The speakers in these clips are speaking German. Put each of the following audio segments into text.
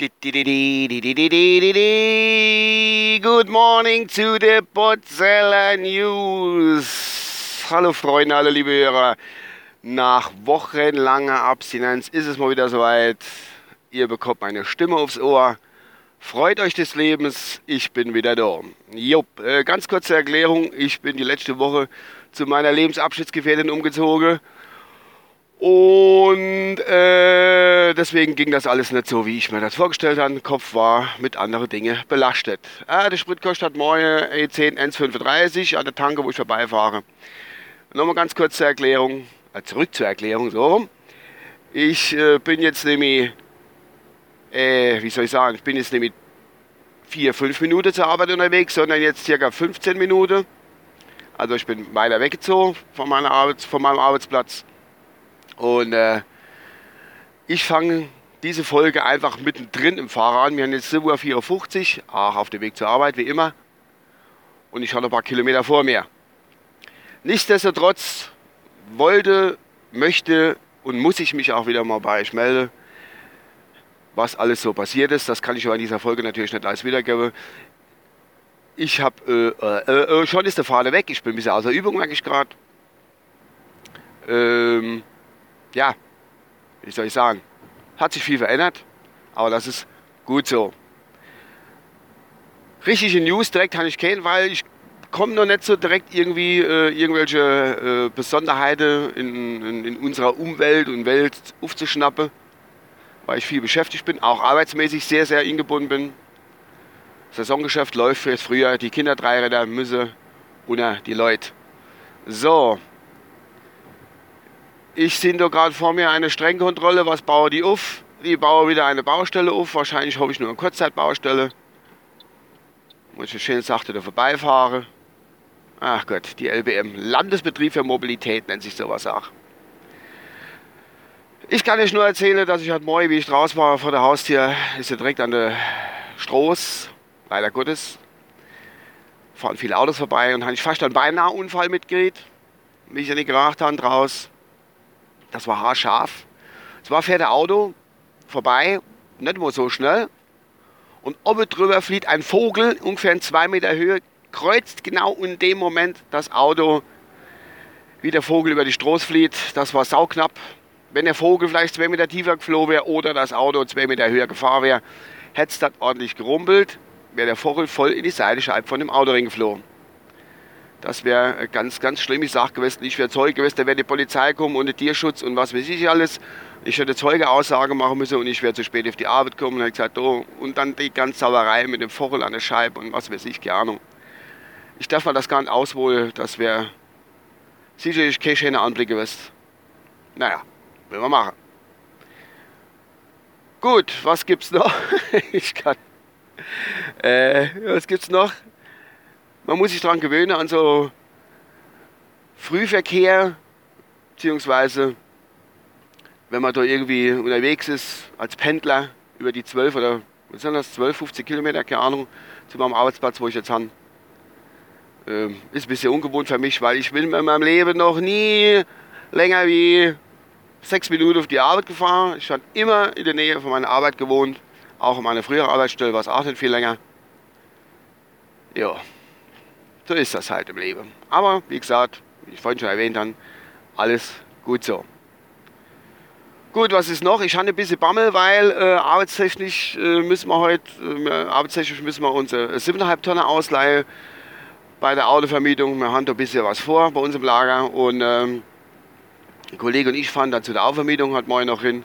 Good morning to the Potzeller News. Hallo Freunde, alle liebe Hörer. Nach wochenlanger Abstinenz ist es mal wieder soweit. Ihr bekommt meine Stimme aufs Ohr. Freut euch des Lebens, ich bin wieder da. Jupp, äh, ganz kurze Erklärung. Ich bin die letzte Woche zu meiner Lebensabschnittsgefährtin umgezogen. Und äh, deswegen ging das alles nicht so, wie ich mir das vorgestellt habe. Kopf war mit anderen Dingen belastet. Äh, der Sprit kostet morgen E10 1,35 an der Tanke, wo ich vorbeifahre. Nochmal ganz kurz zur Erklärung, äh, zurück zur Erklärung, so. Ich äh, bin jetzt nämlich, äh, wie soll ich sagen, ich bin jetzt nämlich 4, 5 Minuten zur Arbeit unterwegs, sondern jetzt circa 15 Minuten. Also ich bin weiter weggezogen von, meiner Arbeits-, von meinem Arbeitsplatz und äh, ich fange diese Folge einfach mittendrin im Fahrer an. Wir haben jetzt 7.54 Uhr, auch auf dem Weg zur Arbeit, wie immer. Und ich habe noch ein paar Kilometer vor mir. Nichtsdestotrotz wollte, möchte und muss ich mich auch wieder mal bei euch melden, was alles so passiert ist. Das kann ich euch in dieser Folge natürlich nicht alles wiedergeben. Ich habe, äh, äh, äh, schon ist der Fahrer weg. Ich bin ein bisschen außer Übung, merke ich gerade. Ähm, ja, wie soll ich sagen, hat sich viel verändert, aber das ist gut so. Richtige News direkt kann ich kennen, weil ich komme noch nicht so direkt irgendwie äh, irgendwelche äh, Besonderheiten in, in, in, unserer Umwelt und Welt aufzuschnappen, weil ich viel beschäftigt bin, auch arbeitsmäßig sehr, sehr eingebunden bin. Saisongeschäft läuft das Frühjahr, die Kinderdreiräder müssen unter die Leute. So, ich sehe da gerade vor mir eine Strengkontrolle. Was baue die auf? Die baue wieder eine Baustelle auf. Wahrscheinlich habe ich nur eine Kurzzeitbaustelle. Muss ich schön sachte da vorbeifahre. Ach Gott, die LBM. Landesbetrieb für Mobilität nennt sich sowas auch. Ich kann euch nur erzählen, dass ich heute Morgen, wie ich draußen war vor der Haustür, ist ja direkt an der Stroß, leider Gottes, fahren viele Autos vorbei und habe ich fast einen beinahe Unfall mitgekriegt. Mich ja nicht geracht haben draußen. Das war haarscharf. Zwar fährt der Auto vorbei, nicht immer so schnell. Und oben drüber fliegt ein Vogel, ungefähr in zwei Meter Höhe, kreuzt genau in dem Moment das Auto, wie der Vogel über die Straße flieht. Das war sauknapp. Wenn der Vogel vielleicht zwei Meter tiefer geflogen wäre oder das Auto zwei Meter höher gefahren wäre, hätte es das ordentlich gerumpelt, wäre der Vogel voll in die Seitenscheibe von dem Auto geflogen. Das wäre ganz, ganz schlimme Sache gewesen. Ich wäre Zeuge gewesen, da wäre die Polizei kommen und der Tierschutz und was weiß ich alles. Ich hätte Zeugeaussage machen müssen und ich wäre zu spät auf die Arbeit gekommen und hätte gesagt, oh, und dann die ganze Sauerei mit dem Vogel an der Scheibe und was weiß ich, keine Ahnung. Ich darf mal das gar nicht ausholen, das wäre sicherlich kein schöner Anblick gewesen. Naja, will wir machen. Gut, was gibt's noch? ich kann. Äh, was gibt's noch? Man muss sich daran gewöhnen, an so Frühverkehr, beziehungsweise wenn man da irgendwie unterwegs ist, als Pendler über die 12 oder was sind das, 12, 15 Kilometer, keine Ahnung, zu meinem Arbeitsplatz, wo ich jetzt habe. Ähm, ist ein bisschen ungewohnt für mich, weil ich bin in meinem Leben noch nie länger wie sechs Minuten auf die Arbeit gefahren. Ich habe immer in der Nähe von meiner Arbeit gewohnt. Auch in meiner früheren Arbeitsstelle war es auch nicht viel länger. Ja. So ist das halt im Leben. Aber wie gesagt, wie ich vorhin schon erwähnt habe, alles gut so. Gut, was ist noch? Ich habe ein bisschen Bammel, weil äh, arbeitstechnisch äh, müssen wir heute, äh, arbeitstechnisch müssen wir unsere 7,5 Tonnen ausleihen bei der Autovermietung. Wir haben da ein bisschen was vor bei uns im Lager und ähm, ein Kollege und ich fahren dann zu der Autovermietung, hat morgen noch hin,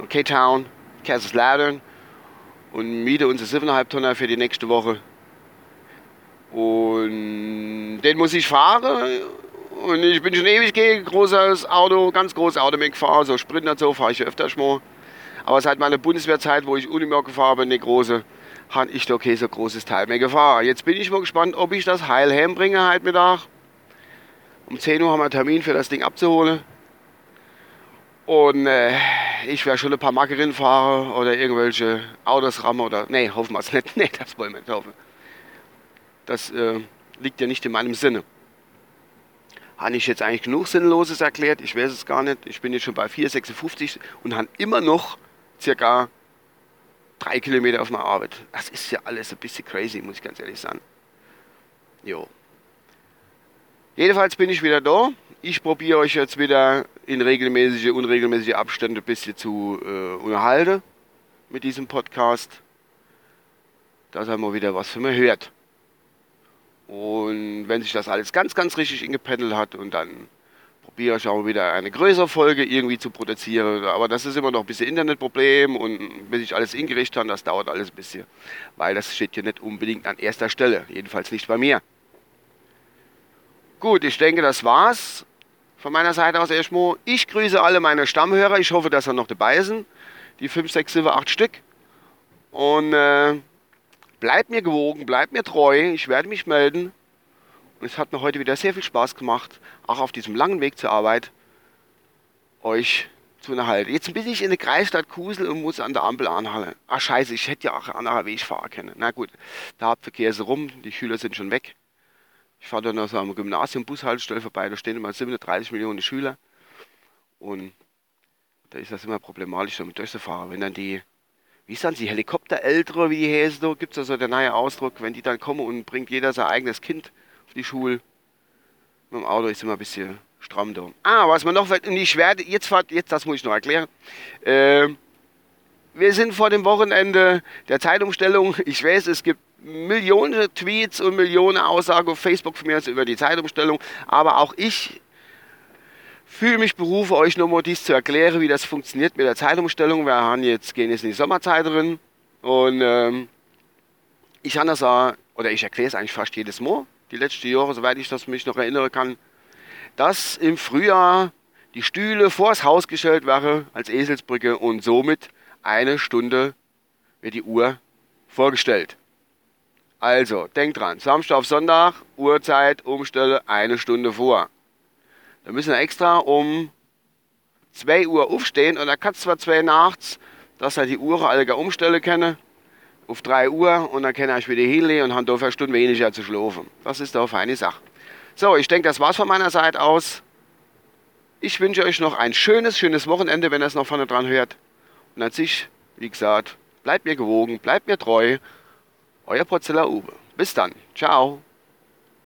nach K-Town, Kaiserslautern und miete unsere 7,5 Tonnen für die nächste Woche und den muss ich fahren. Und ich bin schon ewig gegen großes Auto, ganz großes Auto mitgefahren. So Sprinter so fahre ich öfters mal. Aber seit meiner Bundeswehrzeit, wo ich Unimog gefahren bin, eine große, habe ich doch kein so großes Teil mehr gefahren. Jetzt bin ich mal gespannt, ob ich das heil bringe heute Mittag. Um 10 Uhr haben wir einen Termin für das Ding abzuholen. Und äh, ich werde schon ein paar Markerinnen fahren oder irgendwelche Autos rammen oder. Nee, hoffen wir es nicht. Nee, das wollen wir nicht hoffen. Das äh, liegt ja nicht in meinem Sinne. Habe ich jetzt eigentlich genug Sinnloses erklärt? Ich weiß es gar nicht. Ich bin jetzt schon bei 4,56 und habe immer noch circa drei Kilometer auf meiner Arbeit. Das ist ja alles ein bisschen crazy, muss ich ganz ehrlich sagen. Jo. Jedenfalls bin ich wieder da. Ich probiere euch jetzt wieder in regelmäßige, unregelmäßige Abstände ein bisschen zu äh, unterhalten mit diesem Podcast. Dass ihr mal wieder was von mir hört. Und wenn sich das alles ganz, ganz richtig ingependelt hat und dann probiere ich auch wieder eine größere Folge irgendwie zu produzieren. Aber das ist immer noch ein bisschen Internetproblem und bis ich alles ingerichtet habe, das dauert alles ein bisschen. Weil das steht hier nicht unbedingt an erster Stelle. Jedenfalls nicht bei mir. Gut, ich denke, das war's von meiner Seite aus erstmal. Ich grüße alle meine Stammhörer. Ich hoffe, dass sie noch dabei sind. Die 5, 6, 7, 8 Stück. Und äh, bleibt mir gewogen, bleibt mir treu. Ich werde mich melden. Und es hat mir heute wieder sehr viel Spaß gemacht, auch auf diesem langen Weg zur Arbeit, euch zu unterhalten. Jetzt bin ich in der Kreisstadt Kusel und muss an der Ampel anhalten. Ach scheiße, ich hätte ja auch einen anderen Weg fahren können. Na gut, der Hauptverkehr ist rum, die Schüler sind schon weg. Ich fahre dann also am Gymnasium Bushaltestelle vorbei, da stehen immer 37 Millionen Schüler. Und da ist das immer problematisch, damit durchzufahren. Wenn dann die, wie sagen sie, Helikopterältere, wie die heißen, da gibt es also der neue Ausdruck, wenn die dann kommen und bringt jeder sein eigenes Kind auf die Schule. Mit dem Auto ist immer ein bisschen stramm da. Ah, was man noch, und ich werde, jetzt, jetzt das muss ich noch erklären. Äh, wir sind vor dem Wochenende der Zeitumstellung. Ich weiß, es gibt Millionen Tweets und Millionen Aussagen auf Facebook von mir über die Zeitumstellung. Aber auch ich fühle mich berufen, euch nochmal dies zu erklären, wie das funktioniert mit der Zeitumstellung. Wir haben jetzt, gehen jetzt in die Sommerzeit drin. Und ähm, ich habe das auch, oder ich erkläre es eigentlich fast jedes Mal, die letzten Jahre, soweit ich das mich noch erinnern kann, dass im Frühjahr die Stühle vors Haus gestellt werden als Eselsbrücke und somit eine Stunde wird die Uhr vorgestellt. Also, denkt dran, Samstag auf Sonntag, Uhrzeit, Umstelle, eine Stunde vor. Da müssen wir extra um 2 Uhr aufstehen und da kannst zwar 2 nachts, dass er die Uhr alle gar umstellen können, auf 3 Uhr und dann kann ich wieder hinlegen und habe dafür eine Stunde weniger zu schlafen. Das ist doch eine Sache. So, ich denke, das war's von meiner Seite aus. Ich wünsche euch noch ein schönes, schönes Wochenende, wenn ihr es noch vorne dran hört. Und an sich, wie gesagt, bleibt mir gewogen, bleibt mir treu. Euer Porzeller Uwe. Bis dann. Ciao.